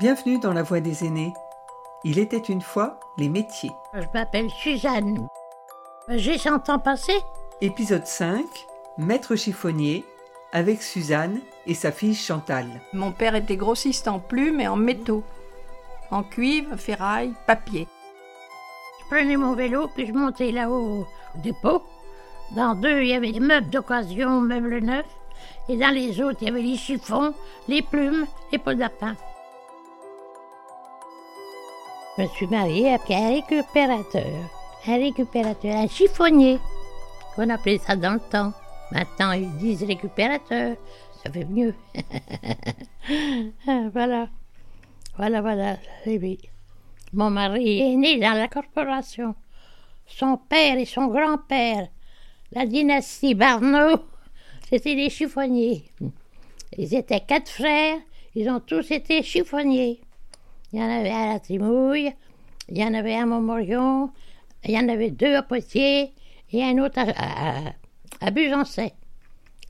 Bienvenue dans la voie des aînés. Il était une fois les métiers. Je m'appelle Suzanne. J'ai 100 ans passé. Épisode 5 Maître chiffonnier avec Suzanne et sa fille Chantal. Mon père était grossiste en plumes et en métaux, en cuivre, ferraille, papier. Je prenais mon vélo puis je montais là-haut au dépôt. Dans deux, il y avait des meubles d'occasion, meubles neufs. Et dans les autres, il y avait les chiffons, les plumes, les pots d'apin. Je me suis mariée avec un récupérateur. Un récupérateur, un chiffonnier. On appelait ça dans le temps. Maintenant, ils disent récupérateur. Ça fait mieux. voilà. Voilà, voilà. Oui. Mon mari est né dans la corporation. Son père et son grand-père, la dynastie Barneau, c'était des chiffonniers. Ils étaient quatre frères, ils ont tous été chiffonniers. Il y en avait à la Trimouille, il y en avait à Montmorion, il y en avait deux à Poitiers et un autre à, à.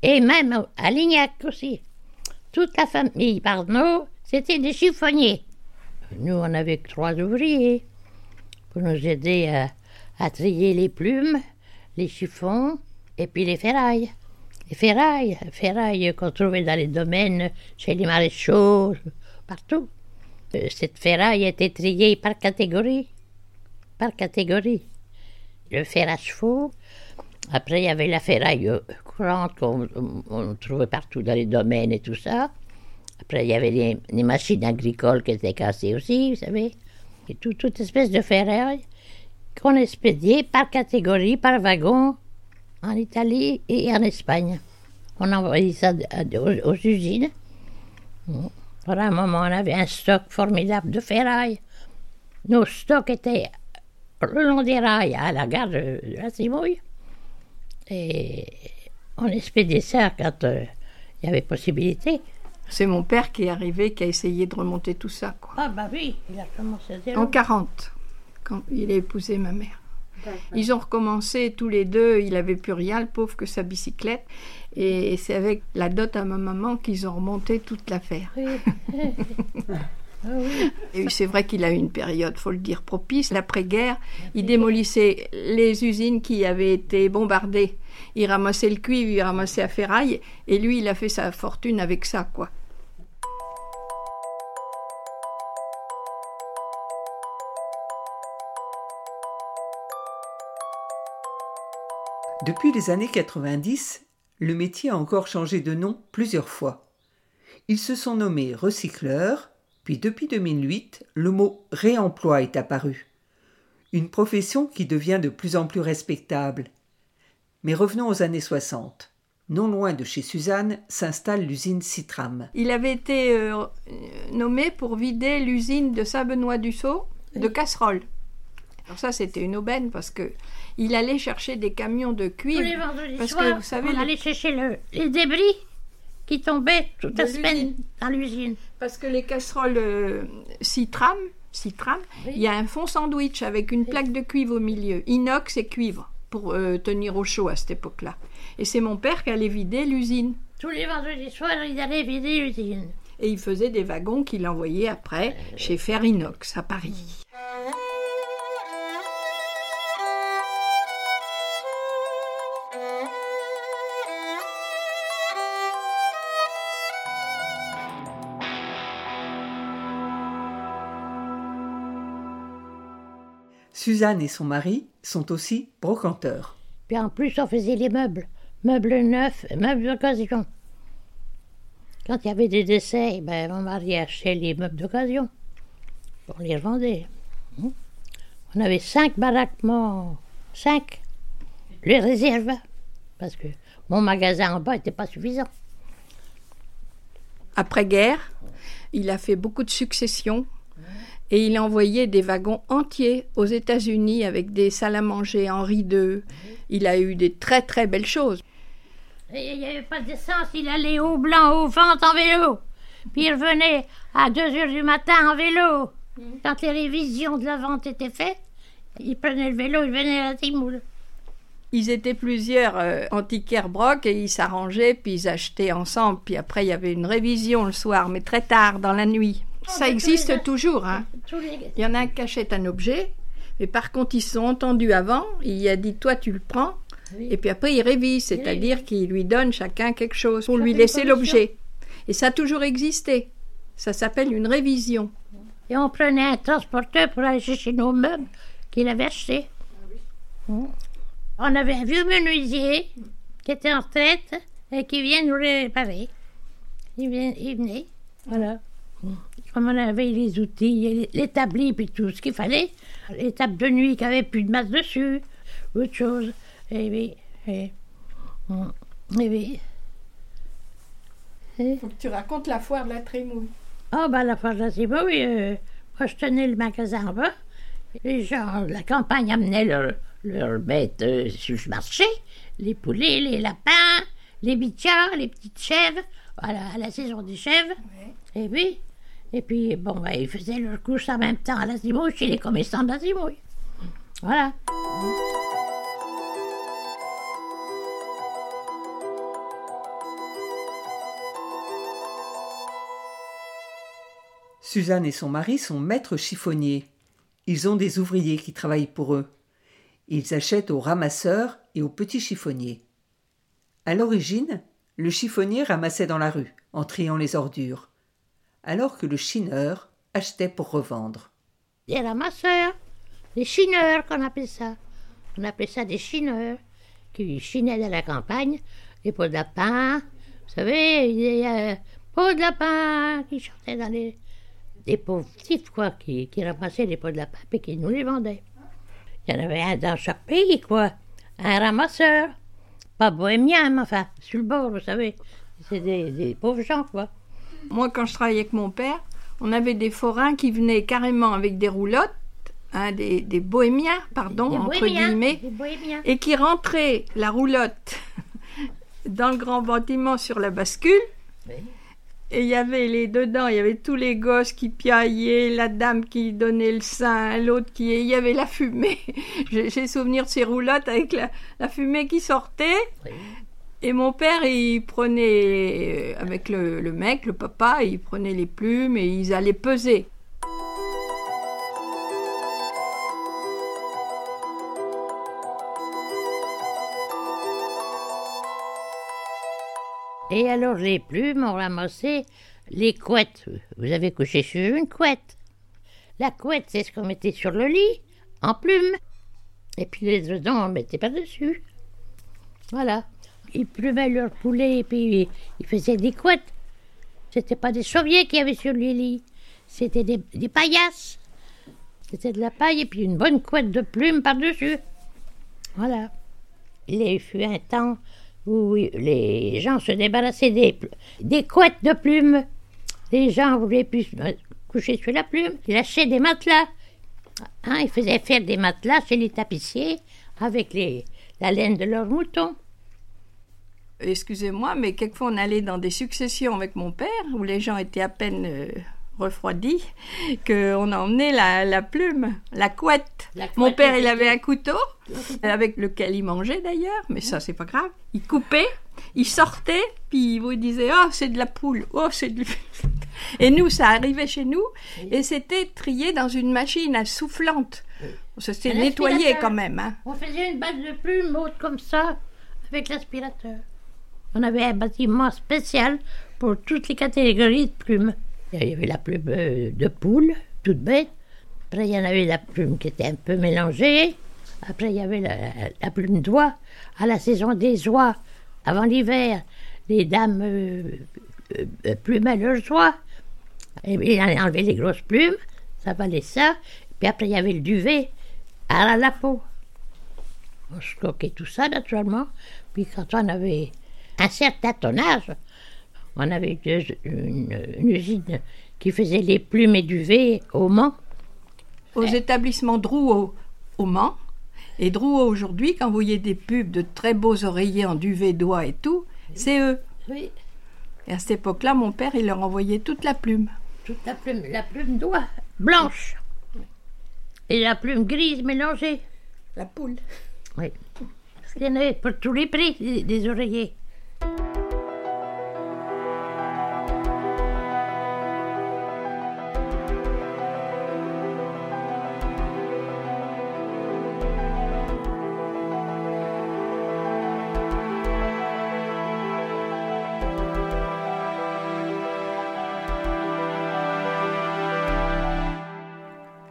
Et même à Lignac aussi. Toute la famille Barneau, c'était des chiffonniers. Nous, on avait que trois ouvriers pour nous aider à, à trier les plumes, les chiffons et puis les ferrailles. Les ferrailles, ferrailles qu'on trouvait dans les domaines, chez les maréchaux, partout. Euh, Cette ferraille était triée par catégorie. Par catégorie. Le fer à chevaux. Après, il y avait la ferraille euh, courante qu'on on trouvait partout dans les domaines et tout ça. Après, il y avait les, machines agricoles qui étaient cassées aussi, vous savez. Et tout, toute espèce de ferraille qu'on expédiait par catégorie, par wagon, en Italie et en Espagne. On envoyait ça aux, usines. Voilà, à un moment, on avait un stock formidable de ferraille. Nos stocks étaient le long des rails à la gare de, de la Cimouille. Et on expédiait ça quand euh, il y avait possibilité. C'est mon père qui est arrivé, qui a essayé de remonter tout ça, quoi. Ah bah oui, il a commencé à zéro. En 40, quand il a épousé ma mère. Ils ont recommencé tous les deux, il avait plus rien, le pauvre, que sa bicyclette. Et c'est avec la dot à ma maman qu'ils ont remonté toute l'affaire. Ah. Et c'est vrai qu'il a eu une période, faut le dire, propice. L'après-guerre, il démolissait les usines qui avaient été bombardées. Il ramassait le cuivre, il ramassait la ferraille, et lui, il a fait sa fortune avec ça, quoi. Depuis les années 90, le métier a encore changé de nom plusieurs fois. Ils se sont nommés recycleurs, puis depuis 2008, le mot réemploi est apparu. Une profession qui devient de plus en plus respectable. Mais revenons aux années 60. Non loin de chez Suzanne s'installe l'usine Citram. Il avait été euh, nommé pour vider l'usine de Saint-Benoît-du-Sault de casseroles. Alors ça, c'était une aubaine parce que il allait chercher des camions de Tous les cuivre. vendredis Parce soirs, que vous savez, on les- allait chercher le- les débris qui tombaient toute la semaine l'usine. dans l'usine. Parce que les casseroles euh, Citram, Citram, Oui. il y a un fond sandwich avec une plaque de cuivre au milieu, inox et cuivre, pour euh, tenir au chaud à cette époque-là. Et c'est mon père qui allait vider l'usine. Tous les vendredis soirs, ils allaient vider l'usine. Et il faisait des wagons qu'il envoyait après chez Ferrinox à Paris. Suzanne et son mari sont aussi brocanteurs. Puis en plus, on faisait les meubles. Meubles neufs, meubles d'occasion. Quand il y avait des décès, ben, mon mari achetait les meubles d'occasion. On les revendait. Hein. On avait cinq baraquements. Cinq. Les réserves. Parce que mon magasin en bas n'était pas suffisant. Après-guerre, il a fait beaucoup de successions et il a envoyé des wagons entiers aux États-Unis avec des salles à manger Henri II. Il a eu des très très belles choses. Et il n'y avait pas d'essence, il allait au blanc, au ventre en vélo. Puis il revenait à 2 heures du matin en vélo. Quand les révisions de la vente étaient faites, il prenait le vélo, il venait à la Timoule. Ils étaient plusieurs euh, antiquaires broc et ils s'arrangeaient puis ils achetaient ensemble. Puis après il y avait une révision le soir, mais très tard dans la nuit. Ça existe toujours. Hein. Il y en a un qui achète un objet, mais par contre, ils se sont entendus avant. Il a dit Toi, tu le prends. Et puis après, il révise, c'est-à-dire qu'il lui donne chacun quelque chose pour lui laisser l'objet. Et ça a toujours existé. Ça s'appelle une révision. Et on prenait un transporteur pour aller chercher nos meubles qu'il avait achetés. On avait un vieux menuisier qui était en retraite et qui vient nous réparer. Il, vient, il venait, voilà. Comme on avait les outils, l'établi, puis tout ce qu'il fallait. Les tables de nuit qui n'avaient plus de masse dessus, autre chose. Et oui, et, oui. Faut que tu racontes la foire de la Trémouille. Ah, oh, ben la foire de la Trémouille, euh, moi je tenais le magasin en bas. Les gens de la campagne amenaient leurs leur bêtes euh, sur le marché, les poulets, les lapins, les bichas, les petites chèvres, voilà, à la saison des chèvres. Et puis, et puis bon, ben, ils faisaient leur couche en même temps à la Zimouille chez les commerçants de la Zimouille. Voilà. Suzanne et son mari sont maîtres chiffonniers. Ils ont des ouvriers qui travaillent pour eux. Ils achètent aux ramasseurs et aux petits chiffonniers. À l'origine, le chiffonnier ramassait dans la rue, en triant les ordures, alors que le chineur achetait pour revendre. Les ramasseurs, les chineurs qu'on appelle ça. On appelait ça des chineurs, qui chinaient dans la campagne, des pots de lapin, vous savez, des euh, pots de lapin qui chantaient dans les, des pauvres types, quoi, qui, qui ramassaient les pots de lapin et qui nous les vendaient. Il y en avait un dans chaque pays, quoi. Un ramasseur. Pas bohémien, mais enfin, sur le bord, vous savez. C'est des, pauvres gens, quoi. Moi, quand je travaillais avec mon père, on avait des forains qui venaient carrément avec des roulottes, hein, des, des, bohémiens, pardon, entre guillemets, et qui rentraient la roulotte dans le grand bâtiment sur la bascule. Et il y avait les dedans, il y avait tous les gosses qui piaillaient, la dame qui donnait le sein, l'autre qui. Il y avait la fumée. J'ai souvenir de ces roulottes avec la, fumée qui sortait. Et mon père, il prenait, euh, avec le, mec, le papa, il prenait les plumes et ils allaient peser. Et alors les plumes ont ramassé les couettes. Vous avez couché sur une couette. La couette, c'est ce qu'on mettait sur le lit, en plumes. Et puis les dedans, on ne mettait pas dessus. Voilà. Ils plumaient leurs poulets et puis ils faisaient des couettes. C'était pas des soviets qu'il y avait sur le lit. C'était des, paillasses. C'était de la paille et puis une bonne couette de plumes par-dessus. Voilà. Il fut un temps où les gens se débarrassaient des, couettes de plumes. Les gens voulaient plus coucher sur la plume. Ils achetaient des matelas. Hein, ils faisaient faire des matelas chez les tapissiers avec les, la laine de leurs moutons. Excusez-moi, mais quelquefois on allait dans des successions avec mon père où les gens étaient à peine euh, refroidi, qu'on emmenait la, la plume, la couette. Mon père, il avait un couteau, avec lequel il mangeait d'ailleurs, mais ça, c'est pas grave. Il coupait, il sortait, puis il vous disait Oh, c'est de la poule, oh, c'est de. Et nous, ça arrivait chez nous, et c'était trié dans une machine à soufflante. C'était nettoyé quand même. Hein. On faisait une base de plumes haute comme ça, avec l'aspirateur. On avait un bâtiment spécial pour toutes les catégories de plumes. Il y avait la plume euh, de poule, toute bête. Après, il y en avait la plume qui était un peu mélangée. Après, il y avait la, plume d'oie. À la saison des oies, avant l'hiver, les dames euh, euh, plumaient leurs oies. Et ils enlevaient les grosses plumes, ça valait ça. Puis après, il y avait le duvet à la peau. On stockait tout ça, naturellement. Puis quand on avait un certain tonnage, on avait une, usine qui faisait les plumes et duvets au Mans. Aux établissements Drouot au Mans. Et Drouot aujourd'hui, quand vous voyez des pubs de très beaux oreillers en duvet d'oie et tout, c'est eux. Oui. Et à cette époque-là, mon père, il leur envoyait toute la plume. Toute la plume, la plume d'oie blanche. Et la plume grise mélangée. La poule. Oui. Parce qu'il y en avait pour tous les prix, des oreillers.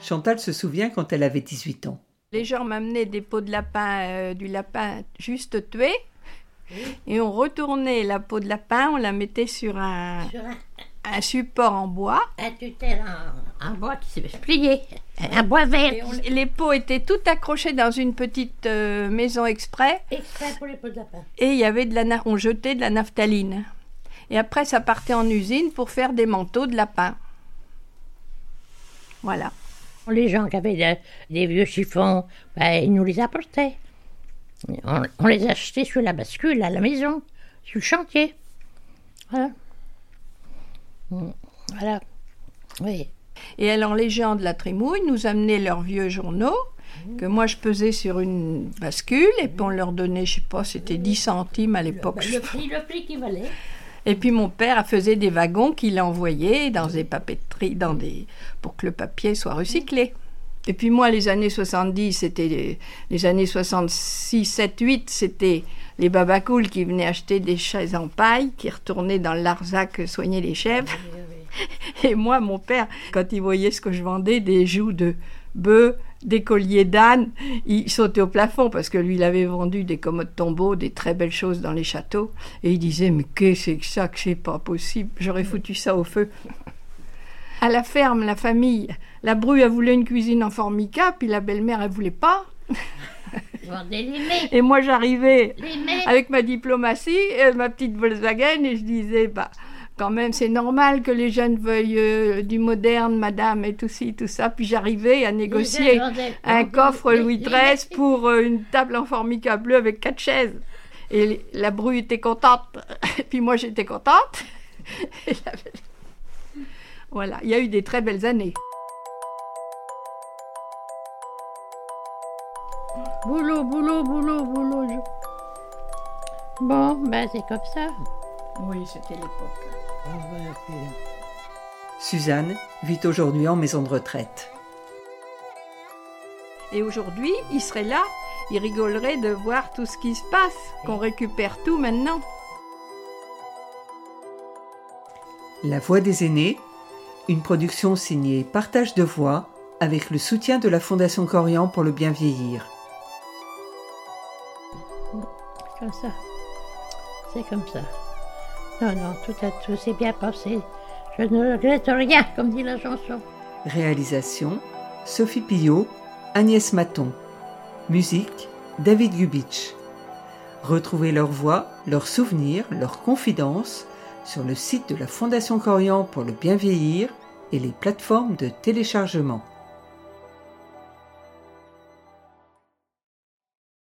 Chantal se souvient quand elle avait 18 ans. Les gens m'amenaient des pots de lapin, euh, du lapin juste tué. Et on retournait la peau de lapin, on la mettait sur un, Sur un, un support en bois. un tutelle en, en bois qui s'est plié. Un bois vert. Et on- les pots étaient tout accrochés dans une petite euh, maison exprès. Exprès pour les pots de lapin. Et il y avait de la, on jetait de la naphtaline. Et après, ça partait en usine pour faire des manteaux de lapin. Voilà. Les gens qui avaient de- des vieux chiffons, ben, ils nous les apportaient. On, on les achetait sur la bascule à la maison, sur le chantier. Voilà. Mm, Voilà. Oui. Et alors, les gens de la Trémouille nous amenaient leurs vieux journaux, que moi je pesais sur une bascule, et puis on leur donnait, je sais pas, c'était 10 centimes à l'époque. Ben, le prix, le prix qui valait. Et puis mon père faisait des wagons qu'il envoyait dans des papeteries, dans des, pour que le papier soit recyclé. Et puis moi, les années 70, c'était les, les années 66, 7, 8, c'était les babacools qui venaient acheter des chaises en paille, qui retournaient dans le Larzac soigner les chèvres. Et moi, mon père, quand il voyait ce que je vendais, des joues de bœufs, des colliers d'âne, il sautait au plafond parce que lui, il avait vendu des commodes tombeaux, des très belles choses dans les châteaux. Et il disait, mais qu'est-ce que c'est que ça, que c'est pas possible, j'aurais foutu ça au feu. À la ferme, la famille, la bru, elle voulait une cuisine en formica, puis la belle-mère, elle voulait pas. Et moi, j'arrivais avec ma diplomatie, euh, ma petite Volkswagen, et je disais, bah, quand même, c'est normal que les jeunes veuillent euh, du moderne, madame, et tout ci, tout ça. Puis j'arrivais à négocier un coffre Louis XIII pour euh, une table en formica bleu avec quatre chaises. Et la bru était contente, et puis moi j'étais contente. Voilà, il y a eu des très belles années. Boulot, boulot, boulot, boulot. Bon, ben c'est comme ça. Oui, c'était l'époque. Suzanne vit aujourd'hui en maison de retraite. Et aujourd'hui, il serait là, il rigolerait de voir tout ce qui se passe, qu'on récupère tout maintenant. La Voix des aînés, une production signée Partage de voix avec le soutien de la Fondation Corian pour le bien vieillir. Comme ça. C'est comme ça. Non, non, tout, a, tout s'est bien passé. Je ne regrette rien, comme dit la chanson. Réalisation Sophie Pillot, Agnès Maton. Musique David Gubitsch. Retrouvez leurs voix, leurs souvenirs, leurs confidences sur le site de la Fondation Corian pour le bien vieillir et les plateformes de téléchargement.